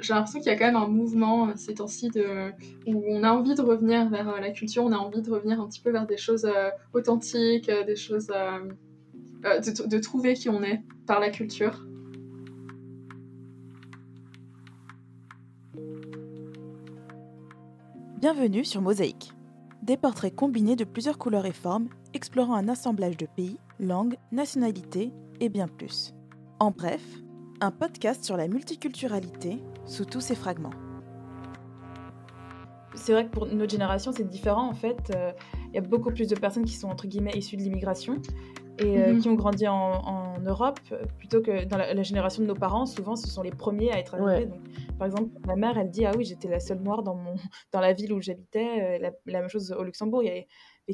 j'ai l'impression qu'il y a quand même un mouvement euh, ces temps-ci de, où on a envie de revenir vers euh, la culture, on a envie de revenir un petit peu vers des choses euh, authentiques, des choses. De, de, trouver qui on est par la culture. Bienvenue sur Mosaïque. Des portraits combinés de plusieurs couleurs et formes, explorant un assemblage de pays, langues, nationalités et bien plus. En bref, un podcast sur la multiculturalité sous tous ses fragments. C'est vrai que pour notre génération, c'est différent en fait. Euh, il y a beaucoup plus de personnes qui sont entre guillemets issues de l'immigration et euh, mhm. qui ont grandi en, Europe plutôt que dans la, génération de nos parents. Souvent, ce sont les premiers à être arrivés. Donc, par exemple, ma mère, elle dit ah oui, j'étais la seule noire dans mon dans la ville où j'habitais. Euh, la, même chose au Luxembourg, il y avait,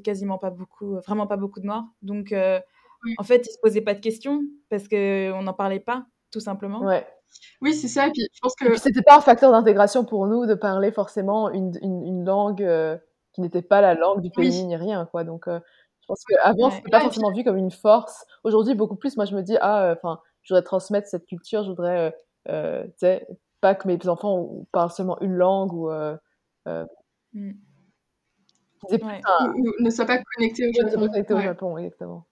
quasiment pas beaucoup, vraiment pas beaucoup de noirs. Donc, en fait, ils se posaient pas de questions parce qu'on n'en parlait pas tout simplement. Ouais. Oui, c'est ça. Et puis, je pense que c'était pas un facteur d'intégration pour nous de parler forcément une, une, langue euh, qui n'était pas la langue du pays ni rien, quoi. Donc, euh, je pense qu'avant, ouais. c'était pas forcément vu comme une force. Aujourd'hui, beaucoup plus. Moi, je me dis, ah, euh, enfin, je voudrais transmettre cette culture. Je voudrais, tu sais, pas que mes enfants parlent seulement une langue ou. Mm. ne soient pas connectés au Japon. Connectés au Japon, exactement.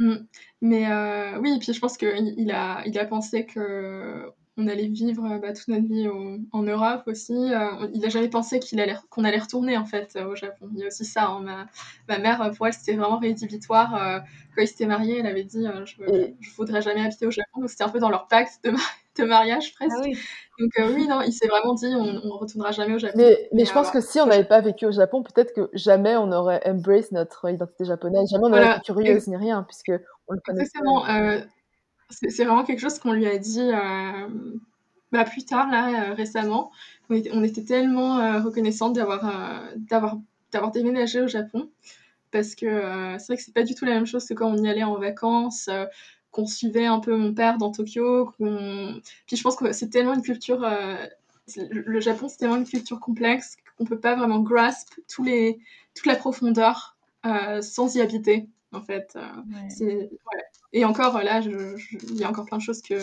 Mmh. Mais euh, oui, et puis je pense qu'il il a, il a pensé que on allait vivre bah, toute notre vie en Europe aussi. Euh, il n'a jamais pensé qu'il allait, qu'on allait retourner en fait au Japon. Il y a aussi ça. Hein. Ma, ma, mère, pour elle, c'était vraiment rédhibitoire. Euh, quand ils s'étaient mariés, elle avait dit je ne voudrais jamais habiter au Japon. Donc c'était un peu dans leur pacte de, de mariage presque. Ah oui. Donc euh, oui, non, il s'est vraiment dit on, ne retournera jamais au Japon. Mais, mais je pense que si on n'avait pas vécu au Japon, peut-être que jamais on aurait embrace notre identité japonaise, jamais on n'aurait été curieuse ni rien, puisque on le connaît. Exactement. Euh, c'est vraiment quelque chose qu'on lui a dit euh, bah, plus tard, là, récemment. On était, on était tellement reconnaissante d'avoir d'avoir d'avoir déménagé au Japon parce que c'est vrai que c'est pas du tout la même chose que quand on y allait en vacances qu'on suivait un peu mon père dans Tokyo. Puis je pense que c'est tellement une culture. Euh, le Japon, c'est tellement une culture complexe qu'on peut pas vraiment grasp tous les, toute la profondeur euh, sans y habiter, en fait. Euh, et encore, là, il y a encore plein de choses que,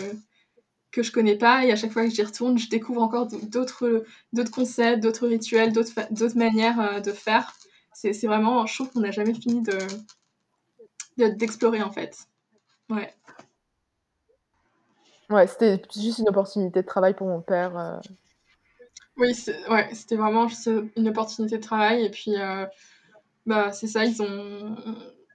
que je connais pas. Et à chaque fois que j'y retourne, je découvre encore d'autres concepts, d'autres rituels, d'autres manières de faire. C'est vraiment, je trouve qu'on n'a jamais fini de d'explorer, en fait. Ouais. Ouais, c'était juste une opportunité de travail pour mon père. Euh. Oui, ouais, c'était vraiment juste une opportunité de travail. Et puis, euh, bah, c'est ça, ils ont,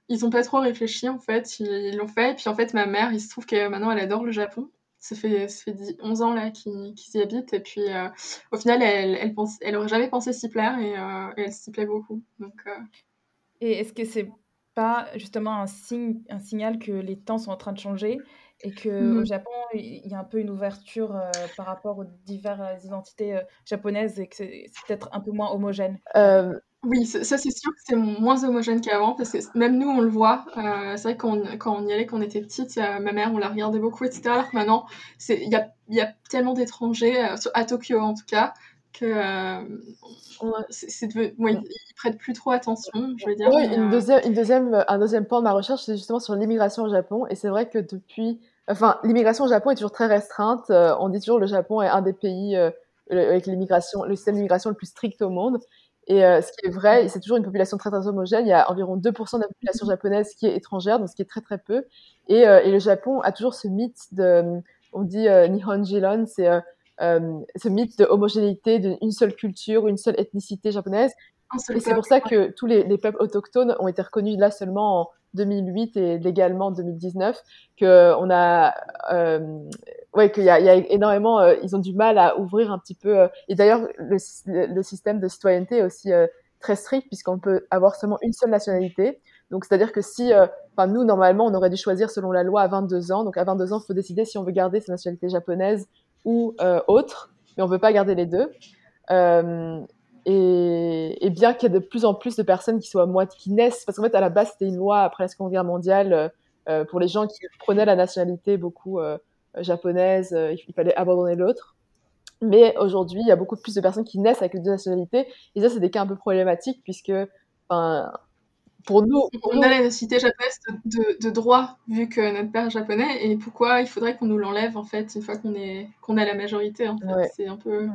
ils ont pas trop réfléchi en fait. Ils l'ont fait. Et puis, en fait, ma mère, il se trouve que maintenant, elle adore le Japon. Ça fait, ça fait 11 ans là qu'ils y habitent. Et puis, euh, au final, elle, elle, pense, elle aurait jamais pensé s'y plaire et, et elle s'y plaît beaucoup. Donc, Et est-ce que c'est pas justement un signe, un signal que les temps sont en train de changer et que au mmh. Japon il y a un peu une ouverture euh, par rapport aux diverses identités euh, japonaises et que c'est peut-être un peu moins homogène. Euh, oui, ça c'est sûr que c'est moins homogène qu'avant parce que même nous on le voit. c'est vrai qu'on quand on y allait quand on était petite, ma mère on la regardait beaucoup etc. Alors que maintenant il y a, y a tellement d'étrangers à Tokyo en tout cas que c'est ils prêtent plus trop attention, je veux dire. Oui, une deuxième, une deuxième, un deuxième point de ma recherche, c'est justement sur l'immigration au Japon. Et c'est vrai que depuis, enfin, l'immigration au Japon est toujours très restreinte. on dit toujours que le Japon est un des pays avec l'immigration, le système d'immigration le plus strict au monde. Et ce qui est vrai, c'est toujours une population très, très homogène. Il y a environ 2% de la population japonaise qui est étrangère, donc ce qui est très très peu. Et, et le Japon a toujours ce mythe de, on dit Nihon Jilon, c'est euh, ce mythe de homogénéité d'une seule culture, une seule ethnicité japonaise. Et c'est pour ça que tous les, peuples autochtones ont été reconnus là seulement en 2008 et légalement en 2019, que on a, euh, ouais, qu'il y, y a, énormément, euh, ils ont du mal à ouvrir un petit peu. et d'ailleurs, le, le, système de citoyenneté est aussi très strict puisqu'on peut avoir seulement une seule nationalité. Donc, c'est-à-dire que si, enfin, nous, normalement, on aurait dû choisir selon la loi à 22 ans. Donc, à 22 ans, il faut décider si on veut garder sa nationalité japonaise ou euh, autre, mais on veut pas garder les deux. Euh, et, bien qu'il y ait de plus en plus de personnes qui soient moitié, qui naissent, parce qu'en fait à la base c'était une loi après la Seconde Guerre mondiale euh, pour les gens qui prenaient la nationalité beaucoup japonaise, il fallait abandonner l'autre. Mais aujourd'hui, il y a beaucoup plus de personnes qui naissent avec les deux nationalités, et ça c'est des cas un peu problématiques puisque, pour nous, on a la nationalité japonaise de, de, droit, vu que notre père est japonais, et pourquoi il faudrait qu'on nous l'enlève, en fait, une fois qu'on est qu'on a la majorité, en fait. C'est un peu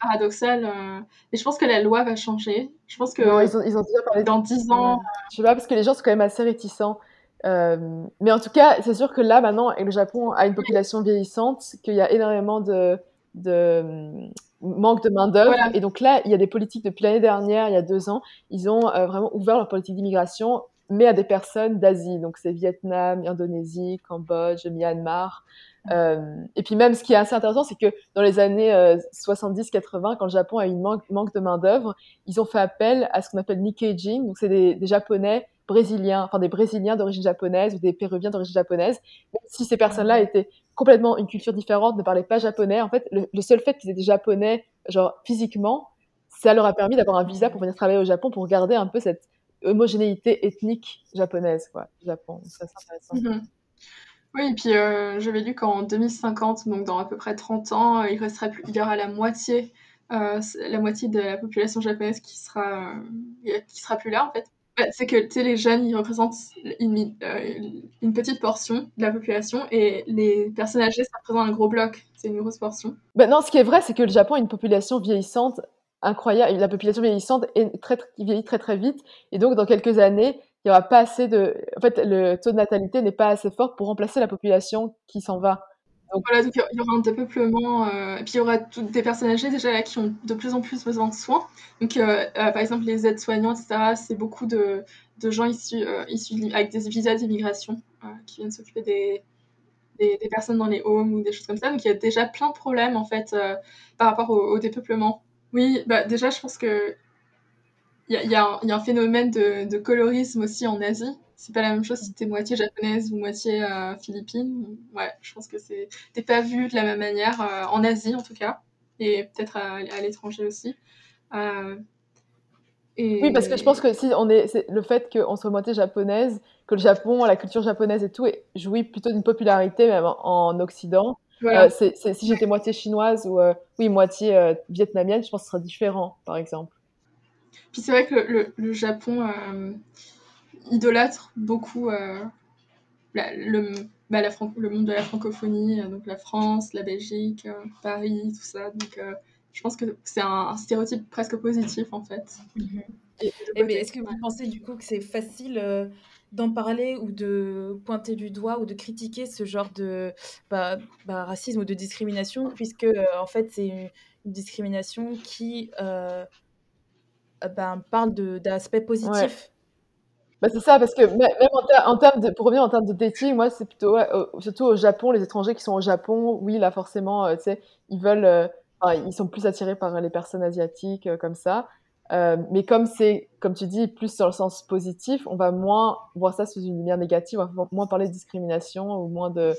paradoxal. Euh. Et je pense que la loi va changer. Je pense que ils, ont, ils ont déjà parlé dans 10 ans... Je sais pas, parce que les gens sont quand même assez réticents. Euh, mais en tout cas, c'est sûr que là, maintenant, le Japon a une population vieillissante, qu'il y a énormément de, de manque de main-d'œuvre. Et donc là, il y a des politiques depuis l'année dernière, il y a deux ans, ils ont euh, vraiment ouvert leur politique d'immigration, mais à des personnes d'Asie. Donc c'est Vietnam, Indonésie, Cambodge, Myanmar. Euh, et puis même, ce qui est assez intéressant, c'est que dans les années 70-80, euh, quand le Japon a eu une manque, manque de main-d'œuvre, ils ont fait appel à ce qu'on appelle Nikkei Donc c'est des, des Japonais brésiliens, enfin des Brésiliens d'origine japonaise ou des Péruviens d'origine japonaise, même si ces personnes-là étaient complètement une culture différente, ne parlaient pas japonais. En fait, le, seul fait qu'ils étaient japonais, genre physiquement, ça leur a permis d'avoir un visa pour venir travailler au Japon, pour garder un peu cette homogénéité ethnique japonaise, quoi, Japon. Ça, c'est intéressant. Mhm. Oui, et puis euh, j'avais lu qu'en 2050, donc dans à peu près 30 ans, il restera plus, il y aura la moitié, euh, la moitié de la population japonaise qui sera, euh, qui sera plus là en fait. C'est que les jeunes, ils représentent une, euh, une, petite portion de la population et les personnes âgées, ça représente un gros bloc. C'est une grosse portion. Ben non, ce qui est vrai, c'est que le Japon a une population vieillissante incroyable. La population vieillissante est très, vieillit très très vite. Et donc, dans quelques années, il n'y aura pas assez de. En fait, le taux de natalité n'est pas assez fort pour remplacer la population qui s'en va. Donc voilà, donc il y aura un dépeuplement, euh, puis il y aura toutes des personnes âgées déjà là qui ont de plus en plus besoin de soins. Donc euh, euh, par exemple les aides-soignants, etc., c'est beaucoup de, de gens issus, issus avec des visas d'immigration qui viennent s'occuper des, des, personnes dans les homes ou des choses comme ça. Donc il y a déjà plein de problèmes en fait par rapport au, dépeuplement. Oui, bah déjà je pense que il y a, y, a un phénomène de colorisme aussi en Asie c'est pas la même chose si t'es moitié japonaise ou moitié euh, philippine. Ouais, je pense que c'est t'es pas vu de la même manière euh, en Asie en tout cas et peut-être à, l'étranger aussi. Euh, et... Oui, parce que je pense que si on est, le fait qu'on soit moitié japonaise, que le Japon, la culture japonaise et tout, jouit plutôt d'une popularité même en, Occident. si j'étais moitié chinoise ou oui moitié vietnamienne, je pense que ce serait différent, par exemple. Puis c'est vrai que le, le Japon idolâtre beaucoup euh, le, bah, la le monde de la francophonie, euh, donc la France, la Belgique, euh, Paris, tout ça. Donc je pense que c'est un, stéréotype presque positif en fait. Mhm. Et, mais est-ce que vous pensez du coup que c'est facile d'en parler ou de pointer du doigt ou de critiquer ce genre de bah, bah, racisme ou de discrimination, puisque en fait c'est une, discrimination qui bah, parle d'aspects positifs bah, c'est ça, parce que même en, termes pour revenir en termes de dating, moi, c'est plutôt, surtout au Japon, les étrangers qui sont au Japon, oui, là, forcément, euh, tu sais, ils veulent, euh, ils sont plus attirés par les personnes asiatiques, euh, comme ça. mais comme c'est, comme tu dis, plus sur le sens positif, on va moins voir ça sous une lumière négative, on va moins parler de discrimination ou moins de,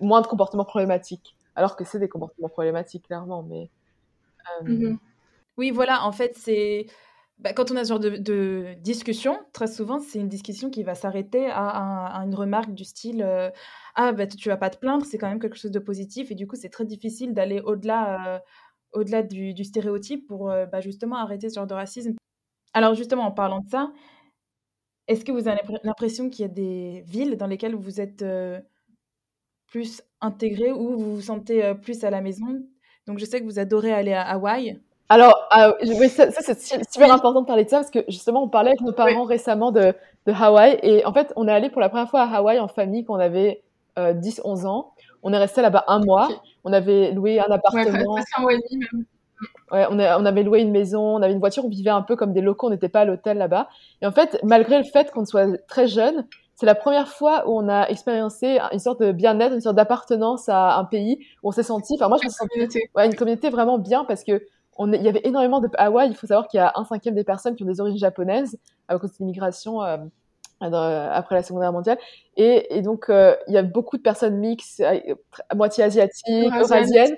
moins de comportements problématiques. Alors que c'est des comportements problématiques, clairement, mais. Mmh oui, voilà, en fait, c'est bah, quand on a ce genre de, discussion, très souvent, c'est une discussion qui va s'arrêter à, une remarque du style euh, Ah, bah, tu vas pas te plaindre, c'est quand même quelque chose de positif. Et du coup, c'est très difficile d'aller au-delà euh, au-delà du, stéréotype pour euh, bah, justement arrêter ce genre de racisme. Alors, justement, en parlant de ça, est-ce que vous avez l'impression qu'il y a des villes dans lesquelles vous êtes plus intégré ou vous vous sentez plus à la maison? Donc, je sais que vous adorez aller à Hawaï. Alors, euh, ça, c'est super important de parler de ça parce que justement, on parlait avec nos parents récemment de, de Hawaï et en fait, on est allé pour la première fois à Hawaï en famille quand on avait 10-11 euh, ans. On est resté là-bas un mois. On avait loué un appartement. Ouais, un mois et demi même. Ouais, on, on, avait loué une maison, on avait une voiture, on vivait un peu comme des locaux, on n'était pas à l'hôtel là-bas. Et en fait, malgré le fait qu'on soit très jeune, c'est la première fois où on a expériencé une sorte de bien-être, une sorte d'appartenance à un pays où on s'est senti. Enfin, moi, je me sentais. Ouais, une communauté vraiment bien parce que il y avait énormément de Hawaï. Il faut savoir qu'il y a un cinquième des personnes qui ont des origines japonaises à cause de l'immigration euh, après la Seconde Guerre mondiale. Et, et donc, euh, il y a beaucoup de personnes mixtes, à euh, moitié asiatiques, eurasiennes.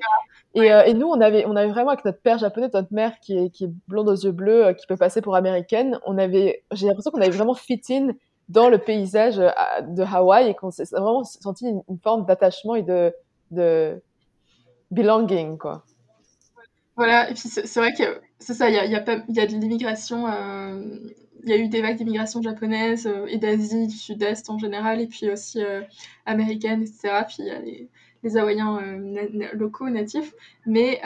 Et, et, nous, on avait, on avait vraiment avec notre père japonais, notre mère qui est, qui est blonde aux yeux bleus, qui peut passer pour américaine. On avait, j'ai l'impression qu'on avait vraiment fit in dans le paysage de Hawaï et qu'on s'est vraiment senti une, une forme d'attachement et de, de belonging, quoi. Voilà, et puis c'est vrai que c'est ça, il y a, y, a y a de l'immigration, euh, il y a eu des vagues d'immigration japonaise et d'Asie, du Sud-Est en général, et puis aussi américaine, etc. Puis il y a les, les Hawaïens locaux, natifs. Mais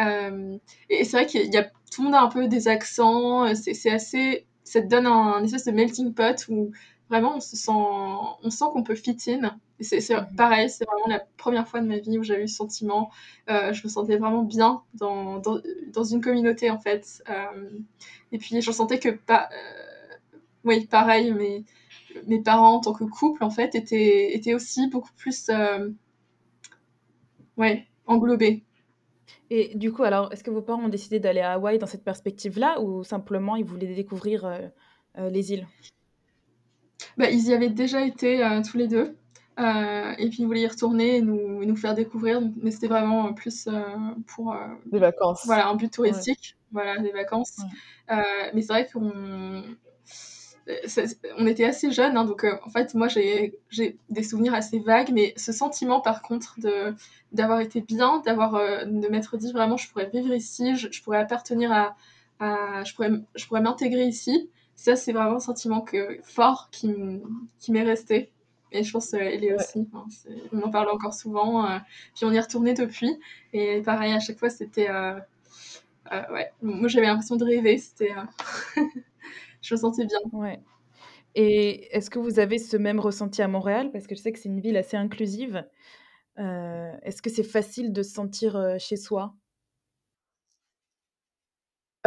et c'est vrai qu'il y a tout le monde a un peu des accents. C'est assez, ça te donne un espèce de melting pot où vraiment on se sent, on sent qu'on peut fit in. C'est mhm. pareil, c'est vraiment la première fois de ma vie où j'ai eu ce sentiment. Euh, je me sentais vraiment bien dans, dans, dans une communauté en fait. Euh, et puis je sentais que, pas, euh, oui, pareil, mais mes parents en tant que couple en fait étaient, étaient aussi beaucoup plus, ouais, englobés. Et du coup, alors, est-ce que vos parents ont décidé d'aller à Hawaï dans cette perspective-là ou simplement ils voulaient découvrir les îles? Bah, ils y avaient déjà été euh, tous les deux. Euh, et puis ils voulaient y retourner et nous, nous faire découvrir. Mais c'était vraiment plus euh, pour. des vacances. Voilà, un but touristique. Voilà, des vacances. mais c'est vrai qu'on. On était assez jeunes, hein, donc en fait, moi j'ai des souvenirs assez vagues, mais ce sentiment par contre de d'avoir été bien, d'avoir de m'être dit vraiment je pourrais vivre ici, je, je pourrais appartenir à, à, je pourrais je pourrais m'intégrer ici, ça, c'est vraiment un sentiment que, fort qui, m'est resté. Et je pense qu'elle est aussi. on en parle encore souvent. Euh, puis on y est retourné depuis. Et pareil, à chaque fois, c'était. Euh, euh, ouais. Moi, j'avais l'impression de rêver. C'était. je me sentais bien. Ouais. Et est-ce que vous avez ce même ressenti à Montréal? Parce que je sais que c'est une ville assez inclusive. est-ce que c'est facile de se sentir chez soi?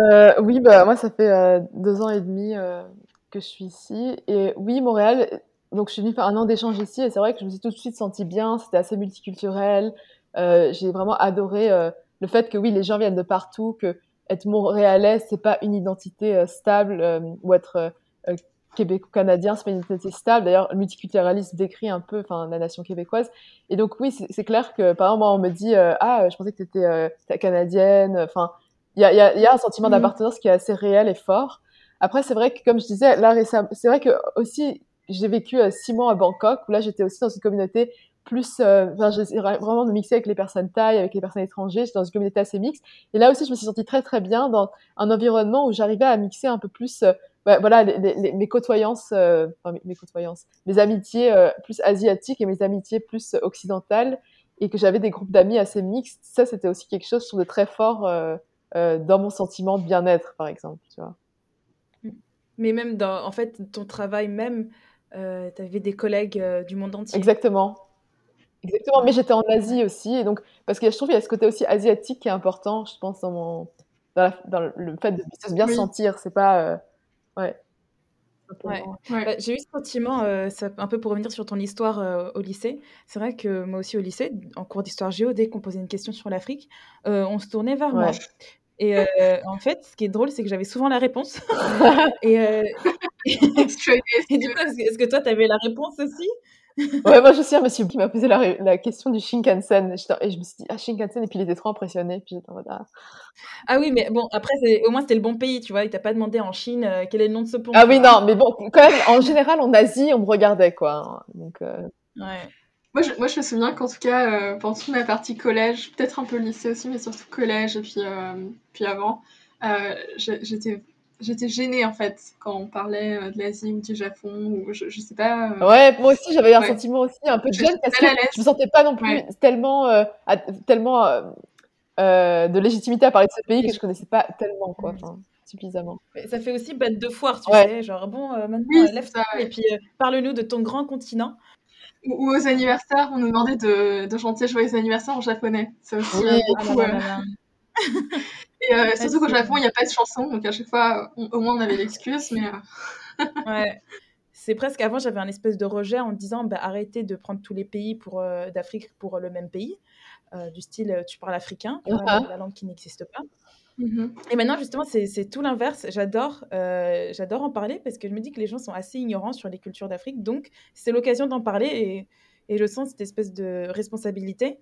Euh, oui, bah, moi, ça fait euh, deux ans et demi euh, que je suis ici. Et oui, Montréal, donc je suis venue faire un an d'échange ici et c'est vrai que je me suis tout de suite sentie bien. C'était assez multiculturel. j'ai vraiment adoré le fait que oui, les gens viennent de partout, que être montréalais, c'est pas une identité stable ou être québécois-canadien, c'est pas une identité stable. D'ailleurs, le multiculturalisme décrit un peu la nation québécoise. Et donc, oui, c'est clair que, par exemple, moi, on me dit Ah, je pensais que tu étais canadienne. Enfin, il y a, y, a, y a, un sentiment mm. d'appartenance qui est assez réel et fort. Après, c'est vrai que, comme je disais, là récemment, c'est vrai que aussi, j'ai vécu euh, six mois à Bangkok, où là, j'étais aussi dans une communauté plus, euh, enfin, vraiment de mixer avec les personnes thaï, avec les personnes étrangères, j'étais dans une communauté assez mixte. Et là aussi, je me suis sentie très, très bien dans un environnement où j'arrivais à mixer un peu plus, euh, bah, voilà, les, les, mes côtoyances, euh, enfin, mes, mes, côtoyances, mes amitiés plus asiatiques et mes amitiés plus occidentales, et que j'avais des groupes d'amis assez mixtes. Ça, c'était aussi quelque chose, je de très fort, euh, dans mon sentiment de bien-être, par exemple. Tu vois. Mais même dans, en fait, ton travail même, euh, tu avais des collègues euh, du monde entier. Exactement. Exactement, mais j'étais en Asie aussi, et donc parce que je trouve qu'il y a ce côté aussi asiatique qui est important, je pense, dans mon dans, dans le fait de se bien sentir. C'est pas ouais. Ouais. Bah, j'ai eu ce sentiment, un peu pour revenir sur ton histoire au lycée. C'est vrai que moi aussi au lycée, en cours d'histoire géo, dès qu'on posait une question sur l'Afrique, on se tournait vers moi. Et euh, en fait, ce qui est drôle, c'est que j'avais souvent la réponse. et, euh... et, du coup, est-ce que toi, tu avais la réponse aussi? Ouais, moi je suis un monsieur qui m'a posé la, la, question du Shinkansen. Et je me suis dit, ah, Shinkansen, et puis il était trop impressionné. Puis j'étais en mode, ah. ah. oui, mais bon, après, au moins c'était le bon pays, tu vois. Il t'a pas demandé en Chine euh, quel est le nom de ce pont. Ah oui, non, mais bon, quand même, en général, en Asie, on me regardait, quoi. Donc, euh... ouais. Moi je, moi, je me souviens qu'en tout cas, euh, pendant toute ma partie collège, peut-être un peu lycée aussi, mais surtout collège et puis, euh, puis avant, euh, j'étais j'étais gênée en fait quand on parlait de l'Asie ou du Japon ou je, je sais pas. Euh, ouais, moi aussi j'avais un sentiment aussi un peu de gêne parce que je me sentais pas non plus tellement euh, tellement de légitimité à parler de ce pays que je connaissais pas tellement quoi. Enfin, suffisamment. Ça fait aussi bête de foire, tu sais, genre bon, maintenant lève-toi et puis parle-nous de ton grand continent. Ou aux anniversaires, on nous demandait de, de chanter Joyeux anniversaire en japonais. Ça aussi, oui. beaucoup. Ah et euh, surtout qu'au Japon, il n'y a pas de chanson, donc à chaque fois, au moins, on avait l'excuse. Mais euh, ouais. C'est presque avant, j'avais un espèce de rejet en disant bah, arrêtez de prendre tous les pays pour, euh, d'Afrique pour le même pays. du style, tu parles africain, la langue qui n'existe pas. Mm-hmm. Et maintenant, justement, c'est tout l'inverse. J'adore j'adore en parler parce que je me dis que les gens sont assez ignorants sur les cultures d'Afrique. Donc, c'est l'occasion d'en parler et, et, je sens cette espèce de responsabilité.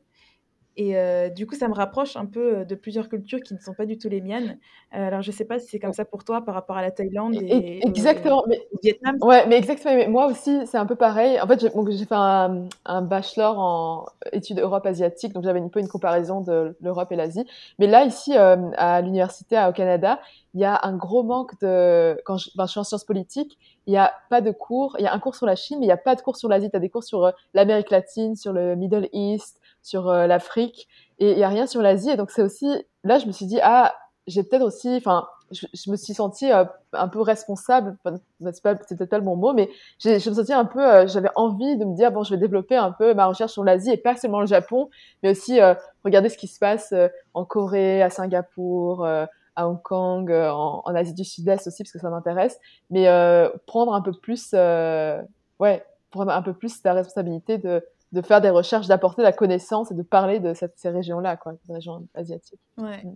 Et euh, du coup, ça me rapproche un peu de plusieurs cultures qui ne sont pas du tout les miennes. Euh, alors, je ne sais pas si c'est comme ça pour toi par rapport à la Thaïlande et, exactement, mais, au Vietnam. Ouais, mais exactement. moi aussi, c'est un peu pareil. En fait, j'ai fait un, un, bachelor en études Europe asiatique, donc j'avais un peu une comparaison de l'Europe et l'Asie. Mais là, ici, euh, à l'université au Canada, il y a un gros manque de. Quand je, ben, je suis en sciences politiques, il n'y a pas de cours. Il y a un cours sur la Chine, mais il n'y a pas de cours sur l'Asie. Tu as des cours sur l'Amérique latine, sur le Middle East, sur euh, l'Afrique et il y a rien sur l'Asie. Et donc c'est aussi là je me suis dit ah j'ai peut-être aussi enfin je, me suis sentie euh, un peu responsable. C'est pas c'est peut-être pas le bon mot mais je me sentais un peu euh, j'avais envie de me dire bon je vais développer un peu ma recherche sur l'Asie et pas seulement le Japon mais aussi regarder ce qui se passe en Corée à Singapour à Hong Kong en, en, Asie du Sud-Est aussi parce que ça m'intéresse. Mais prendre un peu plus ouais prendre un peu plus la responsabilité de de faire des recherches, d'apporter la connaissance et de parler de cette, ces régions-là, quoi, ces régions asiatiques. Ouais. Mm.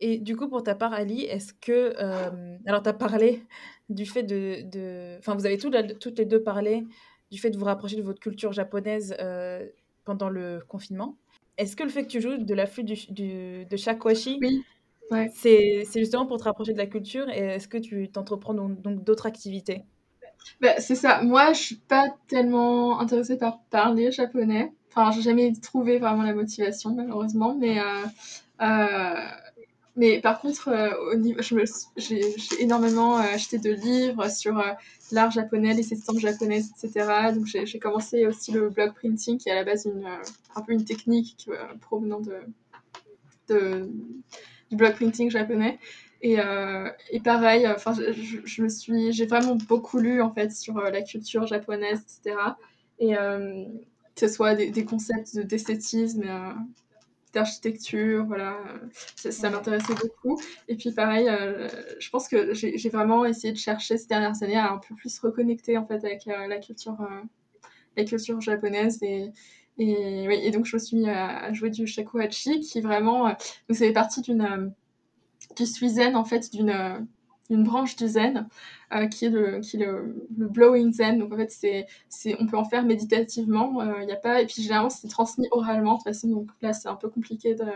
Et du coup, pour ta part, Ali, est-ce que. Euh, alors, tu as parlé du fait de. Enfin, vous avez toutes, toutes les deux parlé du fait de vous rapprocher de votre culture japonaise euh, pendant le confinement. Est-ce que le fait que tu joues de la flûte du, du, de shakuhachi, oui. ouais. c'est justement pour te rapprocher de la culture et est-ce que tu t'entreprends donc d'autres activités? Bah, c'est ça. Moi, je suis pas tellement intéressée par parler japonais. Enfin, j'ai jamais trouvé vraiment la motivation, malheureusement. Mais, euh, euh, mais par contre, euh, au niveau, j'ai énormément acheté de livres sur l'art japonais, les estampes japonaises, etc. Donc, j'ai commencé aussi le block printing, qui est à la base une, un peu une technique provenant de, du block printing japonais. Et, euh, et pareil, enfin, je, je, suis, j'ai vraiment beaucoup lu en fait sur euh, la culture japonaise, etc. Et euh, que ce soit des, concepts d'esthétisme, euh, d'architecture, voilà, ça, m'intéressait beaucoup. Et puis pareil, euh, je pense que j'ai vraiment essayé de chercher ces dernières années à un peu plus reconnecter en fait avec la culture, la culture japonaise et et, oui, et donc je me suis mis à, à jouer du shakuhachi qui vraiment, donc ça fait partie d'une du Suizen, en fait, d'une euh, une branche du zen euh, qui est, le, qui est le, le, blowing zen. Donc en fait, c'est, c'est, on peut en faire méditativement. Il euh, y a pas, et puis généralement, c'est transmis oralement de toute façon. Donc là, c'est un peu compliqué de, de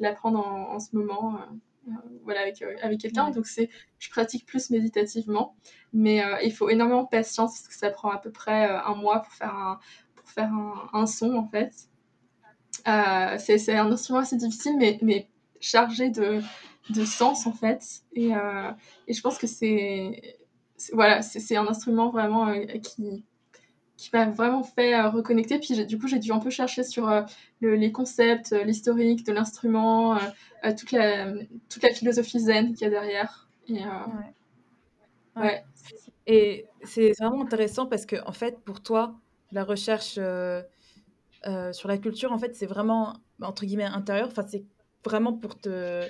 l'apprendre en, en, ce moment. Euh, voilà, avec, avec quelqu'un. Ouais. Donc c'est, je pratique plus méditativement. Mais il faut énormément de patience parce que ça prend à peu près un mois pour faire un, pour faire un, un son en fait. c'est, c'est un instrument assez difficile, mais, mais chargé de, de sens en fait. Et, euh, et je pense que c'est voilà, c'est un instrument vraiment euh, qui, qui m'a vraiment fait euh, reconnecter. Puis du coup, j'ai dû un peu chercher sur le, les concepts, l'historique de l'instrument, toute, la, toute la philosophie zen qu'il y a derrière. Et, ouais. Ouais. ouais. Et c'est vraiment intéressant parce que, en fait, pour toi, la recherche sur la culture, en fait, c'est vraiment, entre guillemets, intérieur. Enfin, c'est vraiment pour te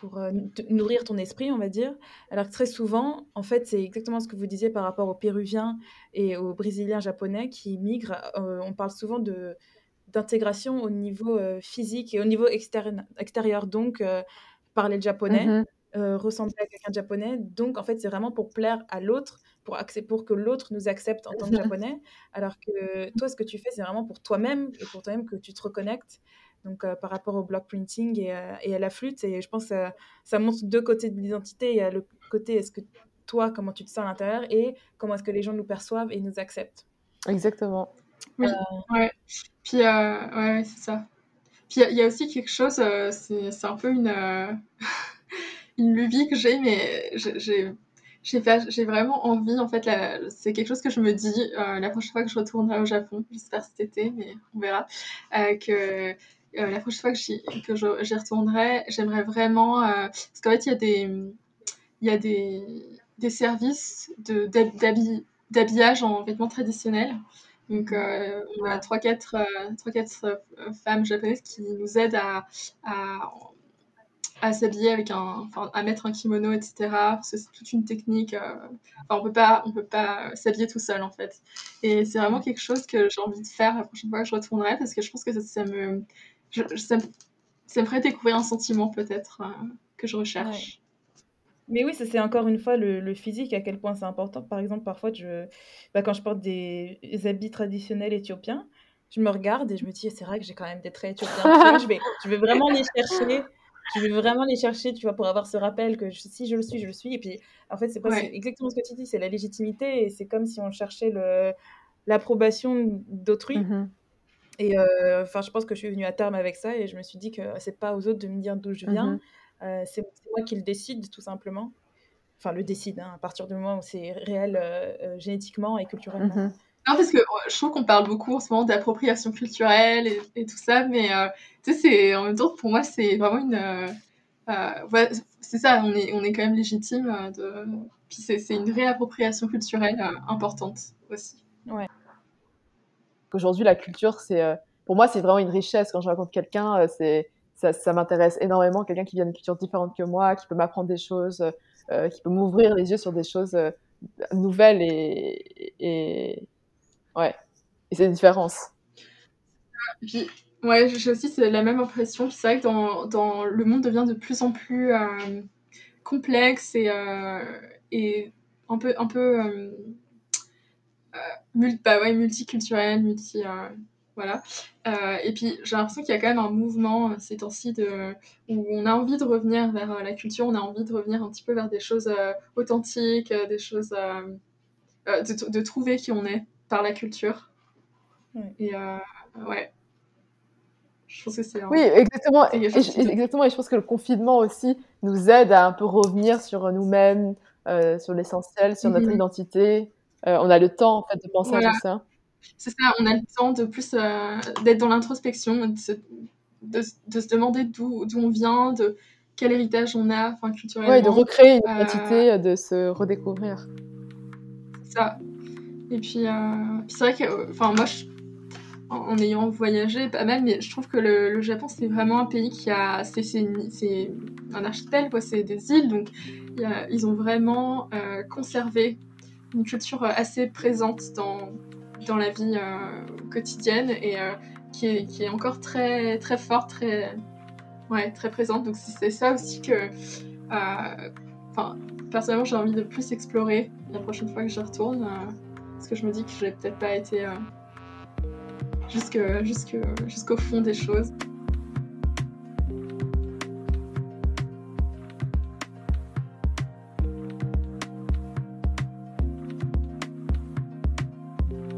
pour euh, nourrir ton esprit, on va dire. Alors que très souvent, en fait, c'est exactement ce que vous disiez par rapport aux Péruviens et aux Brésiliens japonais qui migrent. Euh, on parle souvent de d'intégration au niveau euh, physique et au niveau extérieur, extérieur donc parler le japonais, mm -hmm. ressembler à quelqu'un de japonais. Donc, en fait, c'est vraiment pour plaire à l'autre, pour, pour que l'autre nous accepte en tant que japonais. Alors que toi, ce que tu fais, c'est vraiment pour toi-même et pour toi-même que tu te reconnectes donc euh, par rapport au block printing et, euh, et, à la flûte. Et je pense que ça, ça montre deux côtés de l'identité. Il y a le côté est-ce que toi, comment tu te sens à l'intérieur et comment est-ce que les gens nous perçoivent et nous acceptent. Exactement. Oui, euh... ouais. Puis, euh, ouais, c'est ça. Puis il y, y, a aussi quelque chose, euh, c'est un peu une, euh, une lubie que j'ai, mais j'ai j'ai vraiment envie, en fait, c'est quelque chose que je me dis euh, la prochaine fois que je retournerai au Japon, j'espère cet été, mais on verra, euh, que la prochaine fois que j'y retournerai, j'aimerais vraiment. Euh, parce qu'en fait, il y a des, il y a des, des services d'habillage de, en vêtements traditionnels. Donc, euh, on a 3-4 euh, femmes japonaises qui nous aident à, à, à s'habiller avec un, enfin, à mettre un kimono, etc. C'est toute une technique. Euh, on peut pas, on peut pas s'habiller tout seul en fait. Et c'est vraiment quelque chose que j'ai envie de faire la prochaine fois que je retournerai parce que je pense que ça, ça me, je, ça, ça me ferait découvrir un sentiment peut-être euh, que je recherche. Ouais. Mais oui, c'est encore une fois le, le, physique, à quel point c'est important. Par exemple, parfois, je, bah, quand je porte des habits traditionnels éthiopiens, je me regarde et je me dis, c'est vrai que j'ai quand même des traits éthiopiens. je, vais, je vais vraiment les chercher. Je vais vraiment les chercher, tu vois, pour avoir ce rappel que si je le suis, je le suis. Et puis, en fait, c'est exactement ce que tu dis, c'est la légitimité. Et c'est comme si on cherchait l'approbation d'autrui. Mm-hmm. Et euh, enfin, je pense que je suis venue à terme avec ça et je me suis dit que c'est pas aux autres de me dire d'où je viens. Mm-hmm. Euh, c'est moi qui le décide, tout simplement. Enfin, le décide, hein, à partir du moment où c'est réel euh, génétiquement et culturellement. Mm-hmm. Non, parce que je trouve qu'on parle beaucoup en ce moment d'appropriation culturelle et, tout ça, mais tu sais, c'est en même temps, pour moi, c'est vraiment une. c'est ça, on est, on est quand même légitime. de... Puis c'est une réappropriation culturelle importante aussi. Ouais. Aujourd'hui, la culture, c'est, euh, pour moi, c'est vraiment une richesse. Quand je rencontre quelqu'un, euh, c'est, ça, m'intéresse énormément. Quelqu'un qui vient d'une culture différente que moi, qui peut m'apprendre des choses, euh, qui peut m'ouvrir les yeux sur des choses nouvelles et, et, ouais. Et c'est une différence. Puis, ouais, j'ai aussi la même impression. C'est vrai que dans, dans, le monde devient de plus en plus complexe et, et un peu, un peu multi, bah ouais, multiculturel, multi. Euh, voilà. Euh, et puis j'ai l'impression qu'il y a quand même un mouvement euh, ces temps-ci de, où on a envie de revenir vers la culture, on a envie de revenir un petit peu vers des choses authentiques, des choses. De, de, trouver qui on est par la culture. Et ouais. Je pense que c'est. Oui, exactement. Et, exactement. Et je pense que le confinement aussi nous aide à un peu revenir sur nous-mêmes, sur l'essentiel, sur notre mhm. identité. Euh, on a le temps en fait de penser à tout ça. C'est ça, on a le temps de plus euh, d'être dans l'introspection, de, de, se demander d'où on vient, de quel héritage on a, enfin culturellement. Oui, de recréer une euh, identité, de se redécouvrir. C'est ça. Et puis, c'est vrai que, enfin moi, en, ayant voyagé pas mal, mais je trouve que le, Japon c'est vraiment un pays qui a, c'est un archipel, quoi, c'est des îles, donc ils ont vraiment conservé une culture euh, assez présente dans, dans la vie euh, quotidienne et euh, qui, est, qui est encore très, très forte, très, ouais, très présente. Donc c'est ça aussi que, personnellement, j'ai envie de plus explorer la prochaine fois que j'y retourne, parce que je me dis que je n'ai peut-être pas été jusqu'au jusqu'au fond des choses.